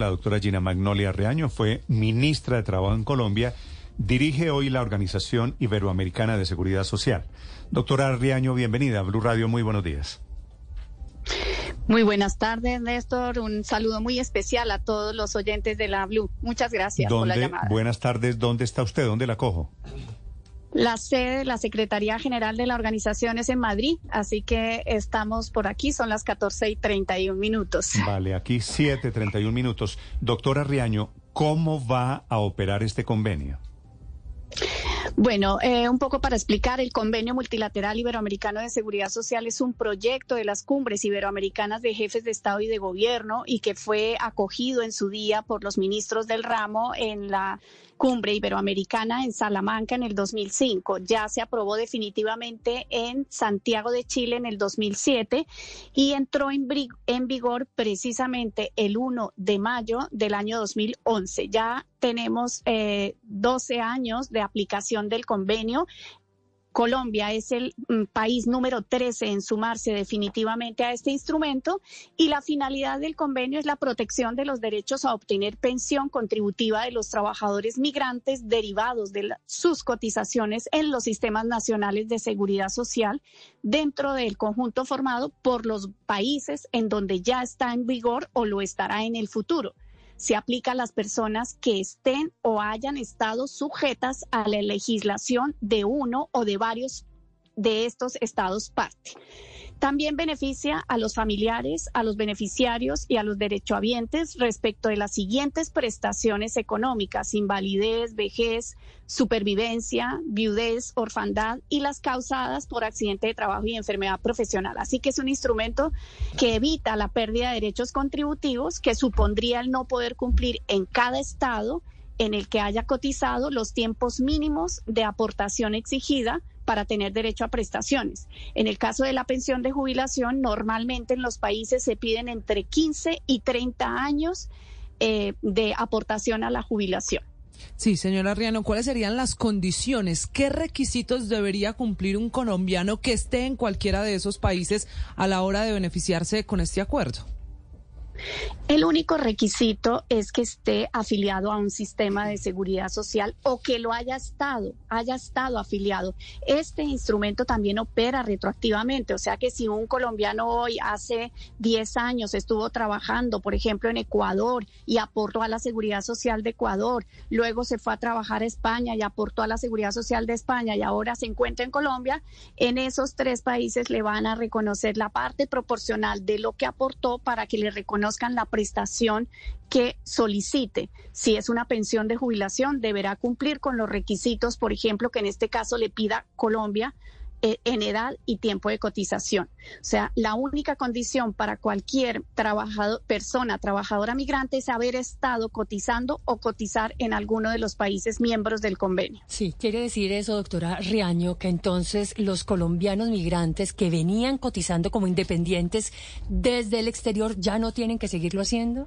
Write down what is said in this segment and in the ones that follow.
La doctora Gina Magnolia Reaño fue ministra de Trabajo en Colombia. Dirige hoy la Organización Iberoamericana de Seguridad Social. Doctora Riaño, bienvenida a Blue Radio. Muy buenos días. Muy buenas tardes, Néstor. Un saludo muy especial a todos los oyentes de la Blue. Muchas gracias por la llamada. Buenas tardes. ¿Dónde está usted? ¿Dónde la cojo? La sede de la Secretaría General de la organización es en Madrid, así que estamos por aquí, son las 14 y 31 minutos. Vale, aquí 7, 31 minutos. Doctora Riaño, ¿cómo va a operar este convenio? Bueno, eh, un poco para explicar, el Convenio Multilateral Iberoamericano de Seguridad Social es un proyecto de las cumbres iberoamericanas de jefes de Estado y de Gobierno y que fue acogido en su día por los ministros del ramo en la cumbre iberoamericana en Salamanca en el 2005. Ya se aprobó definitivamente en Santiago de Chile en el 2007 y entró en, en vigor precisamente el 1 de mayo del año 2011. Ya tenemos eh, 12 años de aplicación del convenio. Colombia es el mm, país número 13 en sumarse definitivamente a este instrumento y la finalidad del convenio es la protección de los derechos a obtener pensión contributiva de los trabajadores migrantes derivados de sus cotizaciones en los sistemas nacionales de seguridad social dentro del conjunto formado por los países en donde ya está en vigor o lo estará en el futuro se aplica a las personas que estén o hayan estado sujetas a la legislación de uno o de varios de estos estados parte. También beneficia a los familiares, a los beneficiarios y a los derechohabientes respecto de las siguientes prestaciones económicas, invalidez, vejez, supervivencia, viudez, orfandad y las causadas por accidente de trabajo y enfermedad profesional. Así que es un instrumento que evita la pérdida de derechos contributivos que supondría el no poder cumplir en cada estado en el que haya cotizado los tiempos mínimos de aportación exigida para tener derecho a prestaciones. En el caso de la pensión de jubilación, normalmente en los países se piden entre 15 y 30 años eh, de aportación a la jubilación. Sí, señora Riano, ¿cuáles serían las condiciones? ¿Qué requisitos debería cumplir un colombiano que esté en cualquiera de esos países a la hora de beneficiarse con este acuerdo? El único requisito es que esté afiliado a un sistema de seguridad social o que lo haya estado, haya estado afiliado. Este instrumento también opera retroactivamente, o sea que si un colombiano hoy hace 10 años estuvo trabajando, por ejemplo, en Ecuador y aportó a la seguridad social de Ecuador, luego se fue a trabajar a España y aportó a la seguridad social de España y ahora se encuentra en Colombia, en esos tres países le van a reconocer la parte proporcional de lo que aportó para que le reconozcan la prestación que solicite. Si es una pensión de jubilación, deberá cumplir con los requisitos, por ejemplo, que en este caso le pida Colombia en edad y tiempo de cotización. O sea, la única condición para cualquier trabajador, persona trabajadora migrante es haber estado cotizando o cotizar en alguno de los países miembros del convenio. Sí, quiere decir eso, doctora Riaño, que entonces los colombianos migrantes que venían cotizando como independientes desde el exterior ya no tienen que seguirlo haciendo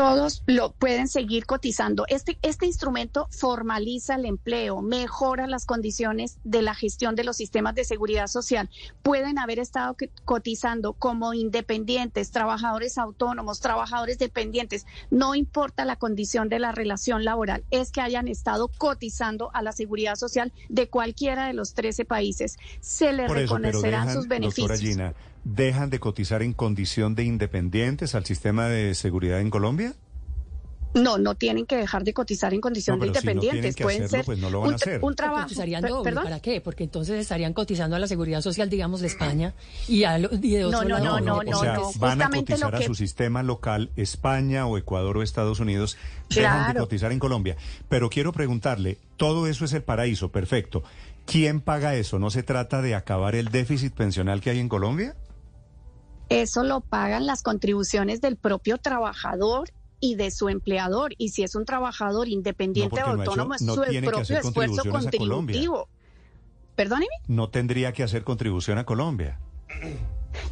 todos lo pueden seguir cotizando. Este, este instrumento formaliza el empleo, mejora las condiciones de la gestión de los sistemas de seguridad social. Pueden haber estado cotizando como independientes, trabajadores autónomos, trabajadores dependientes. No importa la condición de la relación laboral, es que hayan estado cotizando a la seguridad social de cualquiera de los 13 países. Se les reconocerán sus beneficios dejan de cotizar en condición de independientes al sistema de seguridad en Colombia? No, no tienen que dejar de cotizar en condición de independientes. Pueden ser pues no lo van a hacer. un trabajo. Cotizarían doble, ¿Para qué? Porque entonces estarían cotizando a la seguridad social, digamos, de España y, a, y de otro no, no, No, no, o sea, van a cotizar a su sistema local, España o Ecuador o Estados Unidos, dejan de cotizar en Colombia. Pero quiero preguntarle, todo eso es el paraíso, perfecto. ¿Quién paga eso? ¿No se trata de acabar el déficit pensional que hay en Colombia? Eso lo pagan las contribuciones del propio trabajador y de su empleador. Y si es un trabajador independiente o autónomo, es su propio esfuerzo contributivo. Perdóneme. No tendría que hacer contribución a Colombia.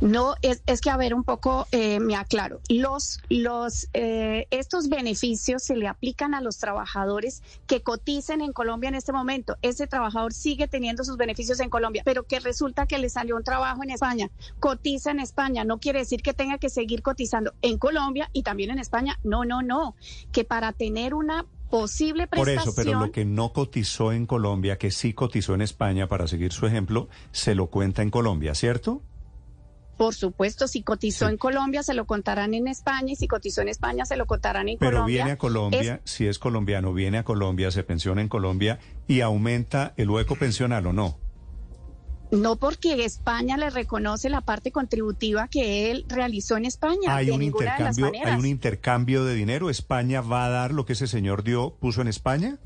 No, es, es que a ver un poco, eh, me aclaro. Los, los, eh, estos beneficios se le aplican a los trabajadores que coticen en Colombia en este momento. Ese trabajador sigue teniendo sus beneficios en Colombia, pero que resulta que le salió un trabajo en España, cotiza en España, no quiere decir que tenga que seguir cotizando en Colombia y también en España. No, no, no. Que para tener una posible prestación. Por eso, pero lo que no cotizó en Colombia, que sí cotizó en España, para seguir su ejemplo, se lo cuenta en Colombia, ¿cierto? Por supuesto, si cotizó en Colombia, se lo contarán en España, y si cotizó en España, se lo contarán en Colombia. Pero viene a Colombia, si es colombiano, viene a Colombia, se pensiona en Colombia y aumenta el hueco pensional o no. No porque España le reconoce la parte contributiva que él realizó en España. Hay un intercambio, hay un intercambio de dinero. España va a dar lo que ese señor dio, puso en España.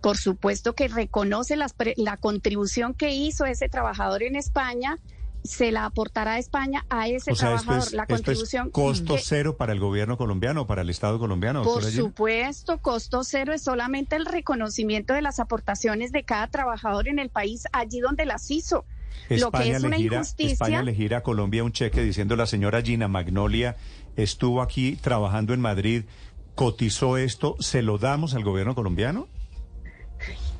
Por supuesto que reconoce la contribución que hizo ese trabajador en España se la aportará a España a ese trabajador. la contribución. costo cero para el gobierno colombiano, para el Estado colombiano. Por supuesto, costo cero es solamente el reconocimiento de las aportaciones de cada trabajador en el país allí donde las hizo. España Lo que es una injusticia. España le gira a Colombia un cheque diciendo la señora Gina Magnolia estuvo aquí trabajando en Madrid, cotizó esto, ¿se lo damos al gobierno colombiano?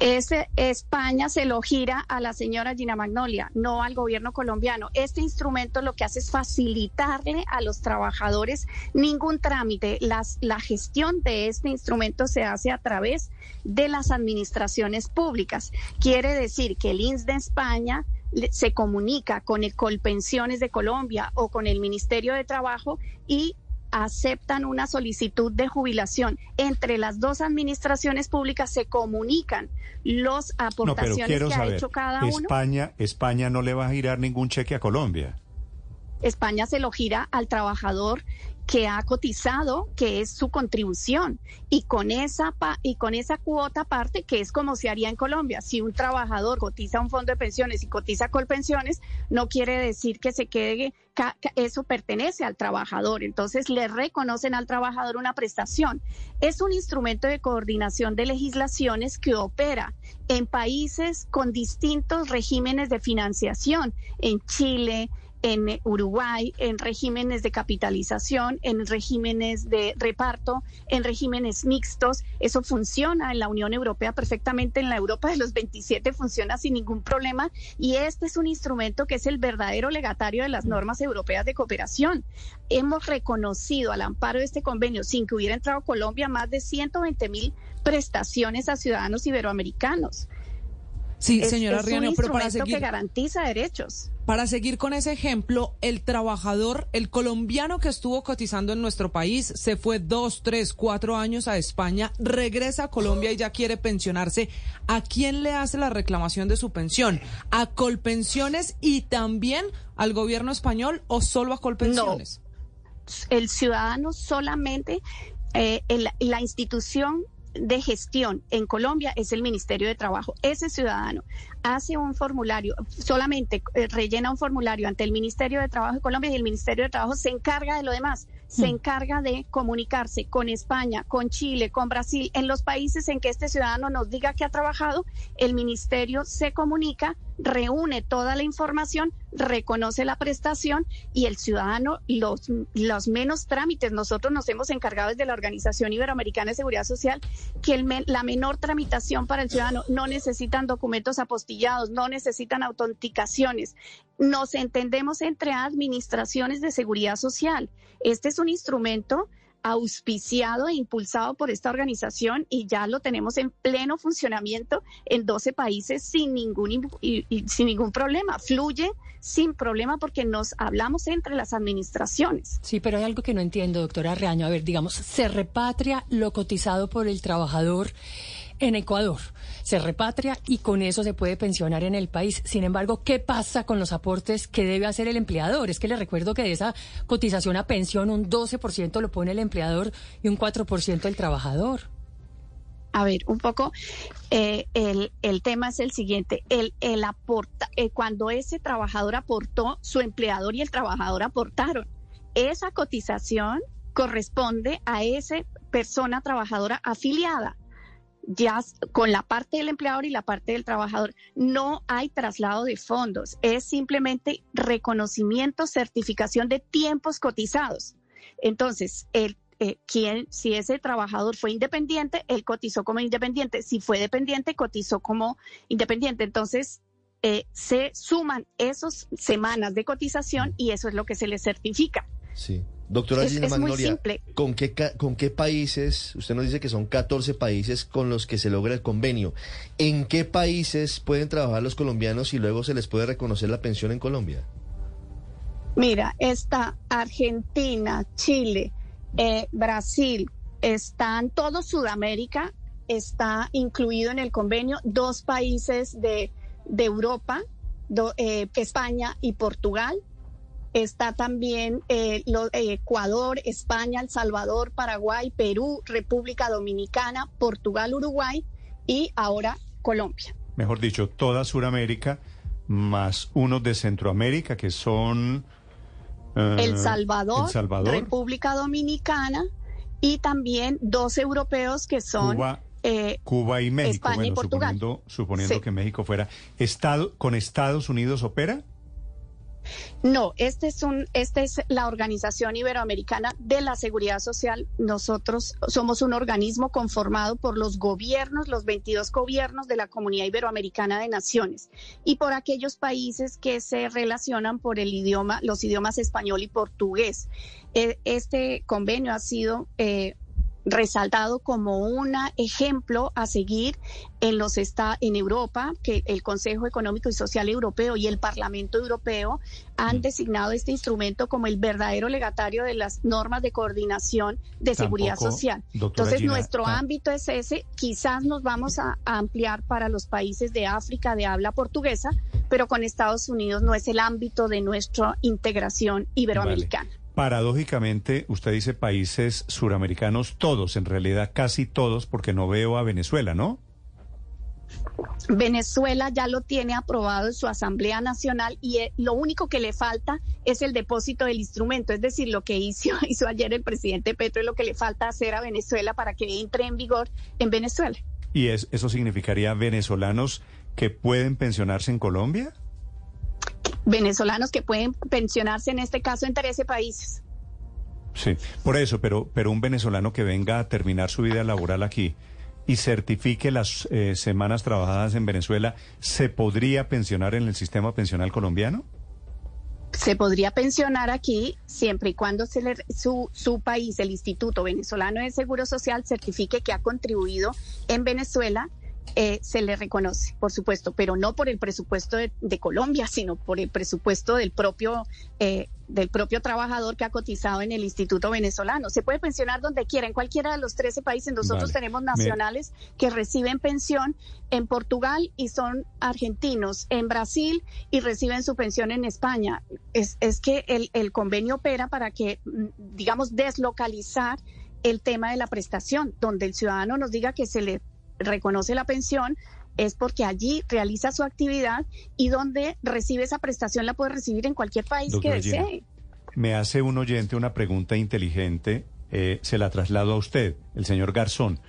Ese España se lo gira a la señora Gina Magnolia, no al gobierno colombiano. Este instrumento lo que hace es facilitarle a los trabajadores ningún trámite. La gestión de este instrumento se hace a través de las administraciones públicas. Quiere decir que el INS de España se comunica con el Colpensiones de Colombia o con el Ministerio de Trabajo y aceptan una solicitud de jubilación. Entre las dos administraciones públicas se comunican los aportaciones que ha hecho cada uno. España, España no le va a girar ningún cheque a Colombia. España se lo gira al trabajador que ha cotizado, que es su contribución, y con esa y con esa cuota parte que es como se haría en Colombia. Si un trabajador cotiza un fondo de pensiones y cotiza colpensiones, no quiere decir que se quede eso pertenece al trabajador, entonces le reconocen al trabajador una prestación. Es un instrumento de coordinación de legislaciones que opera en países con distintos regímenes de financiación, en Chile, en Uruguay, en regímenes de capitalización, en regímenes de reparto, en regímenes mixtos. Eso funciona en la Unión Europea perfectamente, en la Europa de los 27 funciona sin ningún problema y este es un instrumento que es el verdadero legatario de las normas europeas de cooperación. Hemos reconocido al amparo de este convenio, sin que hubiera entrado Colombia, más de 120 mil prestaciones a ciudadanos iberoamericanos. Sí, señora Riano, pero para seguir que garantiza derechos. Para seguir con ese ejemplo, el trabajador, el colombiano que estuvo cotizando en nuestro país, se fue dos, tres, cuatro años a España, regresa a Colombia y ya quiere pensionarse. ¿A quién le hace la reclamación de su pensión? ¿A Colpensiones y también al gobierno español o solo a Colpensiones? El ciudadano solamente, eh, la institución de gestión en Colombia es el Ministerio de Trabajo. Ese ciudadano hace un formulario, solamente eh, rellena un formulario ante el Ministerio de Trabajo de Colombia y el Ministerio de Trabajo se encarga de lo demás, se hmm. encarga de comunicarse con España, con Chile, con Brasil, en los países en que este ciudadano nos diga que ha trabajado, el Ministerio se comunica, reúne toda la información, reconoce la prestación y el ciudadano los, menos trámites. Nosotros nos hemos encargado desde la Organización Iberoamericana de Seguridad Social que la menor tramitación para el ciudadano no necesitan documentos apostillados, no necesitan autenticaciones. Nos entendemos entre administraciones de seguridad social. Este es un instrumento auspiciado e impulsado por esta organización y ya lo tenemos en pleno funcionamiento en 12 países sin ningún, sin ningún problema. Fluye sin problema porque nos hablamos entre las administraciones. Sí, pero hay algo que no entiendo, doctora Reaño. A ver, digamos, se repatria lo cotizado por el trabajador en Ecuador. Se repatria y con eso se puede pensionar en el país. Sin embargo, ¿qué pasa con los aportes que debe hacer el empleador? Es que le recuerdo que de esa cotización a pensión un 12% lo pone el empleador y un 4% el trabajador. A ver, un poco, eh, el, el, tema es el siguiente, el, el aporta, eh, cuando ese trabajador aportó, su empleador y el trabajador aportaron. Esa cotización corresponde a esa persona trabajadora afiliada ya con la parte del empleador y la parte del trabajador. No hay traslado de fondos, es simplemente reconocimiento, certificación de tiempos cotizados. Entonces, el, eh, si ese trabajador fue independiente, él cotizó como independiente. Si fue dependiente, cotizó como independiente. Entonces, eh, se suman esas semanas de cotización y eso es lo que se le certifica. Sí. Doctora Gina Magnolia, ¿con qué, ¿con qué países, usted nos dice que son 14 países con los que se logra el convenio, ¿en qué países pueden trabajar los colombianos y luego se les puede reconocer la pensión en Colombia? Mira, está Argentina, Chile, eh, Brasil, están todo Sudamérica, está incluido en el convenio, dos países de, Europa, eh, España y Portugal Está también eh, eh, Ecuador, España, El Salvador, Paraguay, Perú, República Dominicana, Portugal, Uruguay y ahora Colombia. Mejor dicho, toda Sudamérica más unos de Centroamérica que son eh, El, Salvador, República Dominicana y también dos europeos que son Cuba, y México. España y Portugal. Suponiendo, que México fuera. Estado, ¿Con Estados Unidos opera? No, este es un, esta es la Organización Iberoamericana de la Seguridad Social. Nosotros somos un organismo conformado por los gobiernos, los 22 gobiernos de la Comunidad Iberoamericana de Naciones y por aquellos países que se relacionan por el idioma, los idiomas español y portugués. Eh, este convenio ha sido eh, resaltado como un ejemplo a seguir en los está en Europa, que el Consejo Económico y Social Europeo y el Parlamento Europeo han mm. designado este instrumento como el verdadero legatario de las normas de coordinación de seguridad social. Entonces, nuestro ah. ámbito es ese. Quizás nos vamos a, ampliar para los países de África de habla portuguesa, pero con Estados Unidos no es el ámbito de nuestra integración iberoamericana. Paradójicamente, usted dice países suramericanos, todos, en realidad casi todos, porque no veo a Venezuela, ¿no? Venezuela ya lo tiene aprobado en su Asamblea Nacional y eh, lo único que le falta es el depósito del instrumento, es decir, lo que hizo, hizo ayer el presidente Petro es lo que le falta hacer a Venezuela para que entre en vigor en Venezuela. ¿Y es, eso significaría venezolanos que pueden pensionarse en Colombia? Venezolanos que pueden pensionarse en este caso en 13 países. Sí, por eso, pero, pero un venezolano que venga a terminar su vida laboral aquí y certifique las eh, semanas trabajadas en Venezuela, ¿se podría pensionar en el sistema pensional colombiano? Se podría pensionar aquí siempre y cuando se le, su, su país, el Instituto Venezolano de Seguro Social, certifique que ha contribuido en Venezuela eh, se le reconoce, por supuesto, pero no por el presupuesto de, Colombia, sino por el presupuesto del propio, eh, del propio trabajador que ha cotizado en el Instituto Venezolano. Se puede pensionar donde quiera, en cualquiera de los 13 países. Nosotros tenemos nacionales que reciben pensión en Portugal y son argentinos, en Brasil y reciben su pensión en España. Es, es que el, el convenio opera para que, mm, digamos, deslocalizar el tema de la prestación, donde el ciudadano nos diga que se le reconoce la pensión es porque allí realiza su actividad y donde recibe esa prestación la puede recibir en cualquier país que desee. Me hace un oyente una pregunta inteligente, eh, se la traslado a usted, el señor Garzón.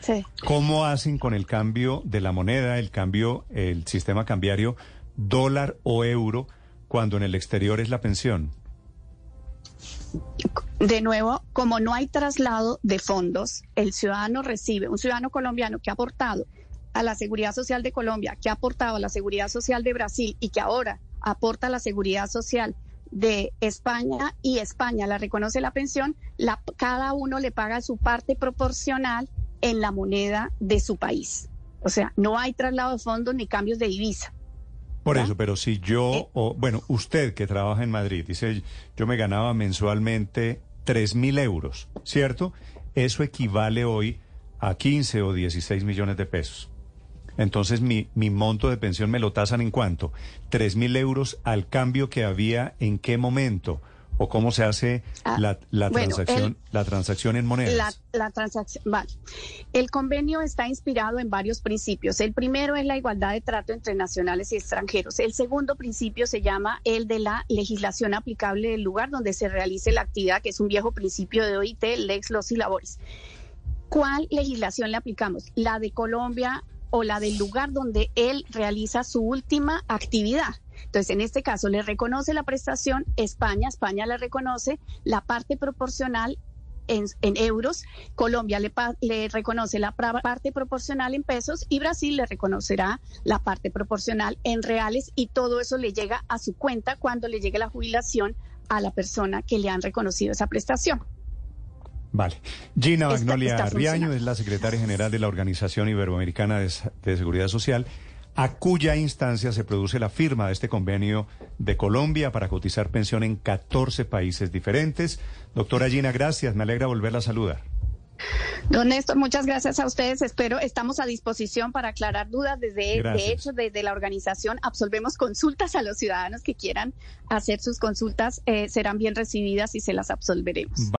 ¿Cómo hacen con el cambio de la moneda, el cambio, el sistema cambiario dólar o euro cuando en el exterior es la pensión? De nuevo, como no hay traslado de fondos, el ciudadano recibe, un ciudadano colombiano que ha aportado a la Seguridad Social de Colombia, que ha aportado a la Seguridad Social de Brasil y que ahora aporta a la Seguridad Social de España y España la reconoce la pensión, cada uno le paga su parte proporcional en la moneda de su país. O sea, no hay traslado de fondos ni cambios de divisa. Por eso, pero si yo, eh. o, bueno, usted que trabaja en Madrid, dice, yo me ganaba mensualmente tres mil euros, ¿cierto? Eso equivale hoy a 15 o 16 millones de pesos. Entonces mi, mi monto de pensión me lo tasan en cuánto? Tres mil euros al cambio que había en qué momento o cómo se hace ah, la, transacción la transacción en monedas la, transacción vale. El convenio está inspirado en varios principios. El primero es la igualdad de trato entre nacionales y extranjeros. El segundo principio se llama el de la legislación aplicable del lugar donde se realice la actividad que es un viejo principio de OIT lex los y labores. ¿cuál legislación le aplicamos? ¿La de Colombia o la del lugar donde él realiza su última actividad? Entonces, en este caso, le reconoce la prestación España, España le reconoce la parte proporcional en, euros, Colombia le, le, reconoce la parte proporcional en pesos y Brasil le reconocerá la parte proporcional en reales y todo eso le llega a su cuenta cuando le llegue la jubilación a la persona que le han reconocido esa prestación. Vale. Gina Magnolia Arriaño es la secretaria general de la Organización Iberoamericana de, de Seguridad Social a cuya instancia se produce la firma de este convenio de Colombia para cotizar pensión en 14 países diferentes. Doctora Gina, gracias. Me alegra volverla a saludar. Don Néstor, muchas gracias a ustedes. Espero, estamos a disposición para aclarar dudas. Desde, de hecho, desde la organización absolvemos consultas a los ciudadanos que quieran hacer sus consultas. Eh, serán bien recibidas y se las absolveremos.